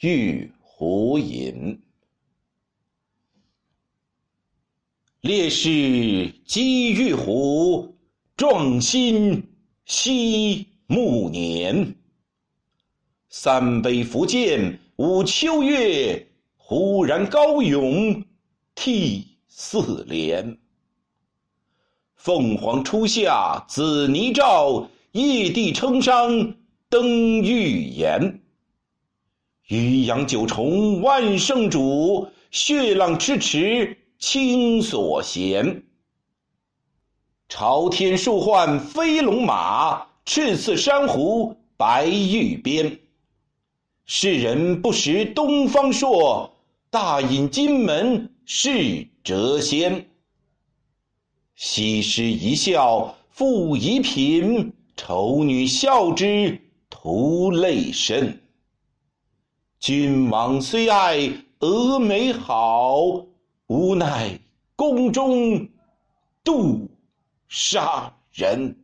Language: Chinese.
玉壶饮。烈士击玉壶，壮心惜暮年。三杯伏剑舞秋月，忽然高咏涕四连。凤凰初下紫泥罩，夜帝称觞登玉岩。渔阳九重万圣主，血浪咫尺清所弦。朝天数换飞龙马，赤刺珊瑚白玉鞭。世人不识东方朔，大隐金门是谪仙。西施一笑赋遗品，丑女笑之徒泪深。君王虽爱峨眉好，无奈宫中妒杀人。